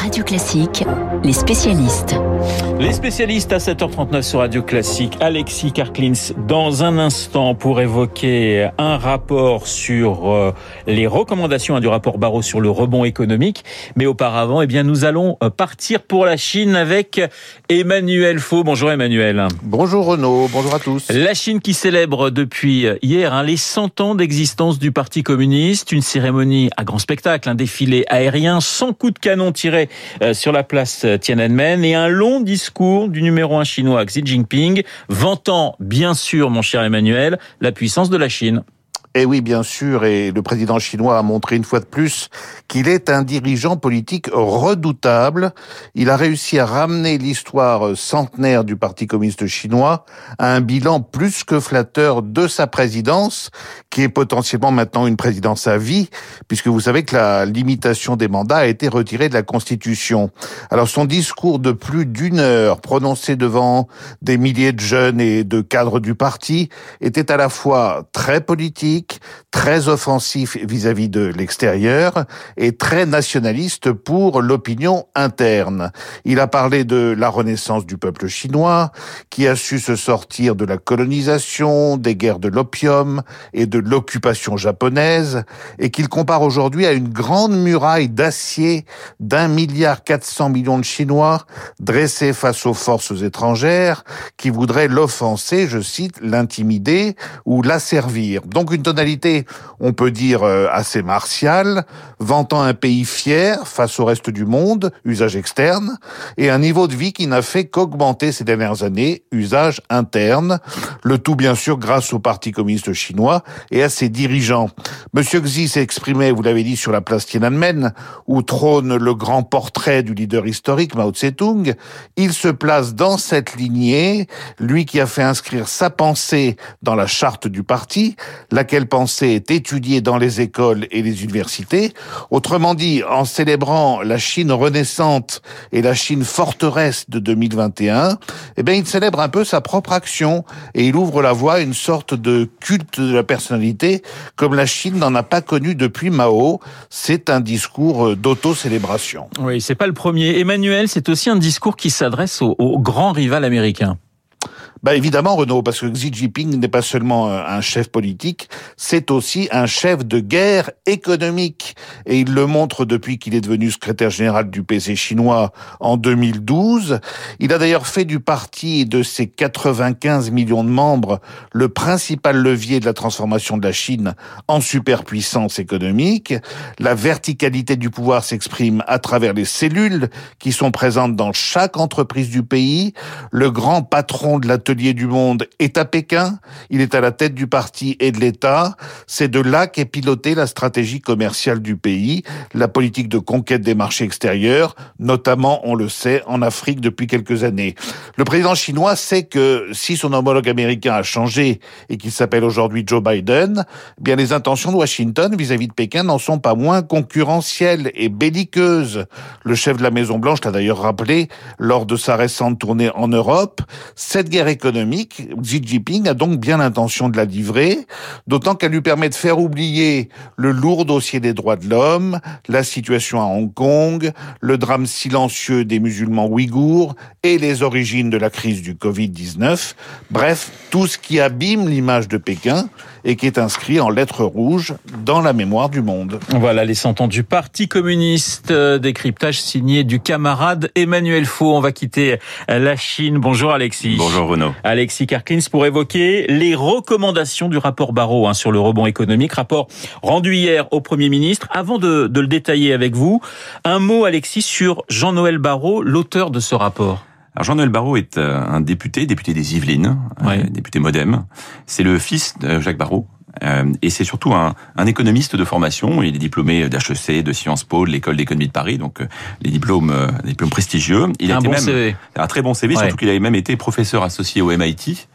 Radio Classique, les spécialistes. Les spécialistes à 7h39 sur Radio Classique, Alexis Karklins, dans un instant pour évoquer un rapport sur euh, les recommandations hein, du rapport Barreau sur le rebond économique. Mais auparavant, eh bien, nous allons euh, partir pour la Chine avec Emmanuel Faux. Bonjour Emmanuel. Bonjour Renaud, bonjour à tous. La Chine qui célèbre depuis hier hein, les 100 ans d'existence du Parti communiste, une cérémonie à grand spectacle, un défilé aérien sans coup de canon tiré euh, sur la place Tiananmen et un long discours du numéro un chinois Xi Jinping, vantant bien sûr, mon cher Emmanuel, la puissance de la Chine. Eh oui, bien sûr, et le président chinois a montré une fois de plus qu'il est un dirigeant politique redoutable. Il a réussi à ramener l'histoire centenaire du Parti communiste chinois à un bilan plus que flatteur de sa présidence, qui est potentiellement maintenant une présidence à vie, puisque vous savez que la limitation des mandats a été retirée de la Constitution. Alors son discours de plus d'une heure, prononcé devant des milliers de jeunes et de cadres du parti, était à la fois très politique, très offensif vis-à-vis de l'extérieur et très nationaliste pour l'opinion interne. Il a parlé de la renaissance du peuple chinois, qui a su se sortir de la colonisation, des guerres de l'opium et de l'occupation japonaise, et qu'il compare aujourd'hui à une grande muraille d'acier d'un milliard quatre cents millions de Chinois dressée face aux forces étrangères qui voudraient l'offenser, je cite, l'intimider ou l'asservir. Donc une tonalité, on peut dire, euh, assez martiale, vantant un pays fier face au reste du monde, usage externe, et un niveau de vie qui n'a fait qu'augmenter ces dernières années, usage interne, le tout bien sûr grâce au Parti communiste chinois et à ses dirigeants. Monsieur Xi s'est exprimé, vous l'avez dit, sur la place Tiananmen, où trône le grand portrait du leader historique Mao Tse-tung. Il se place dans cette lignée, lui qui a fait inscrire sa pensée dans la charte du parti, laquelle pensée est étudiée dans les écoles et les universités. Autrement dit, en célébrant la Chine renaissante et la Chine forteresse de 2021, eh bien, il célèbre un peu sa propre action et il ouvre la voie à une sorte de culte de la personnalité comme la Chine n'en a pas connu depuis Mao. C'est un discours d'auto-célébration. Oui, c'est pas le premier. Emmanuel, c'est aussi un discours qui s'adresse au grand rival américain. Bah évidemment, Renaud, parce que Xi Jinping n'est pas seulement euh, un chef politique, c'est aussi un chef de guerre économique. Et il le montre depuis qu'il est devenu secrétaire général du PC chinois en 2012. Il a d'ailleurs fait du parti et de ses 95 millions de membres le principal levier de la transformation de la Chine en superpuissance économique. La verticalité du pouvoir s'exprime à travers les cellules qui sont présentes dans chaque entreprise du pays. Le grand patron de la du monde est à Pékin. Il est à la tête du parti et de l'État. C'est de là qu'est pilotée la stratégie commerciale du pays, la politique de conquête des marchés extérieurs, notamment, on le sait, en Afrique depuis quelques années. Le président chinois sait que si son homologue américain a changé et qu'il s'appelle aujourd'hui Joe Biden, eh bien les intentions de Washington vis-à-vis de Pékin n'en sont pas moins concurrentielles et belliqueuses. Le chef de la Maison Blanche l'a d'ailleurs rappelé lors de sa récente tournée en Europe. Cette guerre économique, Xi Jinping a donc bien l'intention de la livrer, d'autant qu'elle lui permet de faire oublier le lourd dossier des droits de l'homme, la situation à Hong Kong, le drame silencieux des musulmans ouïghours et les origines de la crise du Covid-19. Bref, tout ce qui abîme l'image de Pékin et qui est inscrit en lettres rouges dans la mémoire du monde. Voilà les cent ans du Parti communiste, euh, décryptage signé du camarade Emmanuel Faux. On va quitter la Chine. Bonjour Alexis. Bonjour Renaud. Alexis Karklins pour évoquer les recommandations du rapport Barrault hein, sur le rebond économique, rapport rendu hier au Premier ministre. Avant de, de le détailler avec vous, un mot Alexis sur Jean-Noël Barrot, l'auteur de ce rapport. Alors Jean-Noël Barrot est euh, un député, député des Yvelines, euh, député modem. C'est le fils de Jacques Barrot, euh, et c'est surtout un, un, économiste de formation. Il est diplômé d'HEC, de Sciences Po, de l'école d'économie de Paris, donc euh, les diplômes, euh, diplômes prestigieux. Il un a été bon même CV. un très bon CV, Ouais. surtout qu'il avait même été professeur associé au MIT.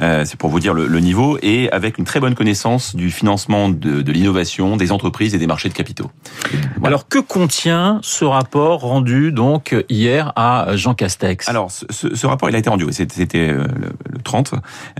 Euh, c'est pour vous dire le, le, niveau, et avec une très bonne connaissance du financement de, de l'innovation, des entreprises et des marchés de capitaux. Voilà. Alors que contient ce rapport rendu donc hier à Jean Castex? Alors ce, ce, rapport, il a été rendu, c'était le, le 30,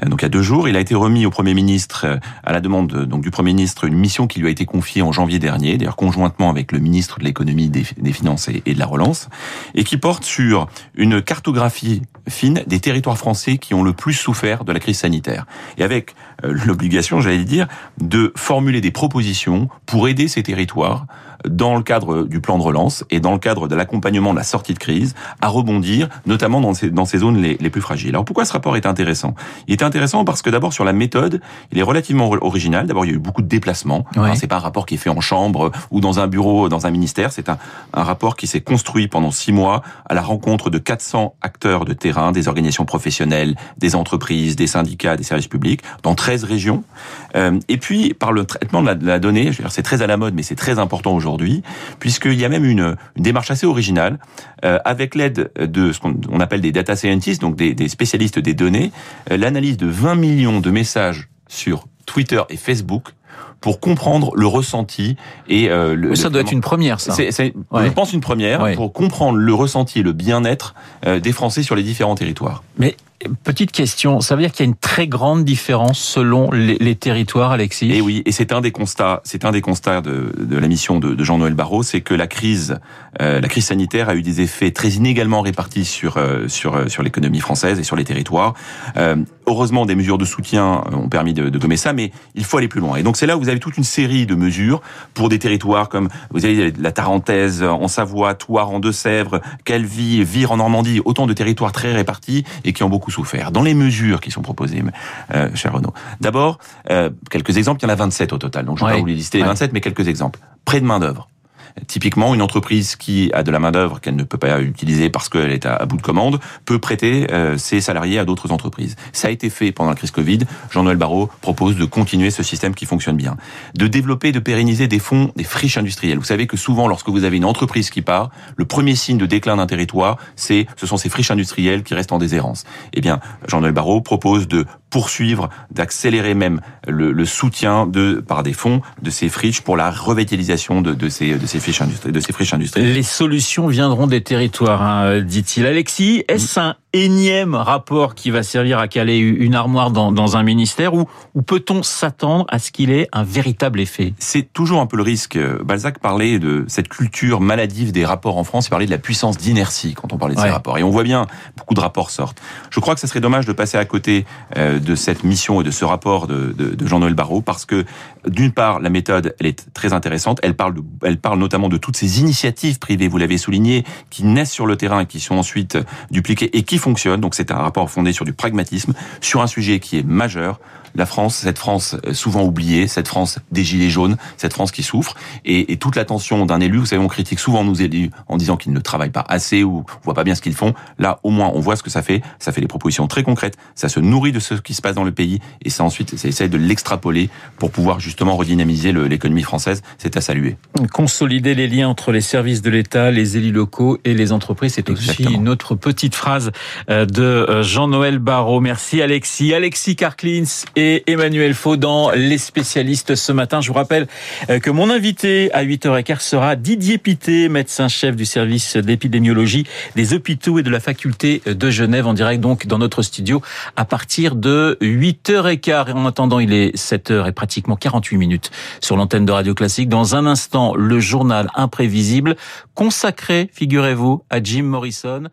donc il y a deux jours. Il a été remis au Premier ministre à la demande donc du Premier ministre une mission qui lui a été confiée en janvier dernier, d'ailleurs conjointement avec le ministre de l'économie, des, des, finances et, et de la relance, et qui porte sur une cartographie fine des territoires français qui ont le plus souffert de la crise sanitaire. Et avec euh, l'obligation, j'allais dire, de formuler des propositions pour aider ces territoires dans le cadre du plan de relance et dans le cadre de l'accompagnement de la sortie de crise à rebondir, notamment dans ces, dans ces zones les, les plus fragiles. Alors pourquoi ce rapport est intéressant? Il est intéressant parce que d'abord sur la méthode, il est relativement original. D'abord, il y a eu beaucoup de déplacements. Ouais. C'est pas un rapport qui est fait en chambre ou dans un bureau, dans un ministère. C'est un, un rapport qui s'est construit pendant six mois à la rencontre de 400 acteurs de terrain, des organisations professionnelles, des entreprises, des syndicats, des services publics, dans 13 régions. Euh, et puis, par le traitement de la, de la donnée, c'est très à la mode, mais c'est très important aujourd'hui, puisqu'il y a même une, une démarche assez originale, euh, avec l'aide de ce qu'on appelle des data scientists, donc des, des spécialistes des données, euh, l'analyse de 20 millions de messages sur Twitter et Facebook pour comprendre le ressenti et euh, le, ça doit être une première ça. C'est, ouais. Je pense une première ouais. pour comprendre le ressenti et le bien-être euh, des Français sur les différents territoires. Mais Petite question, ça veut dire qu'il y a une très grande différence selon les, territoires, Alexis? Et eh oui, et c'est un des constats, c'est un des constats de, de la mission de, de Jean-Noël Barrot, c'est que la crise, euh, la crise sanitaire a eu des effets très inégalement répartis sur euh, sur sur l'économie française et sur les territoires. Euh, heureusement, des mesures de soutien ont permis de, de, gommer ça, mais il faut aller plus loin. Et donc c'est là où vous avez toute une série de mesures pour des territoires comme vous avez la Tarentaise en Savoie, Toire en Deux-Sèvres, Calvi, Vire en Normandie, autant de territoires très répartis et qui ont beaucoup souffert. Dans les mesures qui sont proposées, euh, cher Renaud. D'abord, euh, quelques exemples, il y en a 27 au total, donc je ne vais ouais. pas vous les lister les 27, mais quelques exemples. Près de main-d'œuvre. Typiquement, une entreprise qui a de la main-d'œuvre qu'elle ne peut pas utiliser parce qu'elle est à, bout de commande peut prêter euh, ses salariés à d'autres entreprises. Ça a été fait pendant la crise Covid. Jean-Noël Barrot propose de continuer ce système qui fonctionne bien. De développer, de pérenniser des fonds, des friches industrielles. Vous savez que souvent, lorsque vous avez une entreprise qui part, le premier signe de déclin d'un territoire, c'est, ce sont ces friches industrielles qui restent en déshérence. Eh bien, Jean-Noël Barrot propose de poursuivre, d'accélérer même le, le, soutien de, par des fonds de ces friches pour la revitalisation de, de ces, de ces friches industrielles. Les solutions viendront des territoires, hein, dit-il. Alexis, est-ce un énième rapport qui va servir à caler une armoire dans, dans un ministère ou, ou peut-on s'attendre à ce qu'il ait un véritable effet? C'est toujours un peu le risque. Balzac parlait de cette culture maladive des rapports en France, il parlait de la puissance d'inertie quand on parlait de ouais. ces rapports. Et on voit bien, beaucoup de rapports sortent. Je crois que ça serait dommage de passer à côté euh, de cette mission et de ce rapport de, de, de Jean-Noël Barrot parce que d'une part, la méthode, elle est très intéressante. Elle parle, de, elle parle notamment de toutes ces initiatives privées, vous l'avez souligné, qui naissent sur le terrain qui sont ensuite dupliquées et qui fonctionnent. Donc c'est un rapport fondé sur du pragmatisme, sur un sujet qui est majeur, la France, cette France souvent oubliée, cette France des gilets jaunes, cette France qui souffre, et, et toute l'attention d'un élu. Vous savez, on critique souvent nos élus en disant qu'ils ne travaillent pas assez ou on voit pas bien ce qu'ils font. Là, au moins, on voit ce que ça fait. Ça fait des propositions très concrètes. Ça se nourrit de ce qui se passe dans le pays, et ça ensuite, ça essaie de l'extrapoler pour pouvoir justement redynamiser l'économie française. C'est à saluer. Consolider les liens entre les services de l'État, les élus locaux et les entreprises, c'est aussi une autre petite phrase euh, de Jean-Noël Barrot. Merci Alexis. Alexis Carclins et Emmanuel Faudan, les spécialistes ce matin. Je vous rappelle euh, que mon invité à 8h15 sera Didier Pité, médecin-chef du service d'épidémiologie des hôpitaux et de la faculté de Genève, en direct donc dans notre studio à partir de 8h15. Et en attendant, il est 7h et pratiquement 48 minutes sur l'antenne de Radio Classique. Dans un instant, le journal imprévisible consacré, figurez-vous, à Jim Morrison.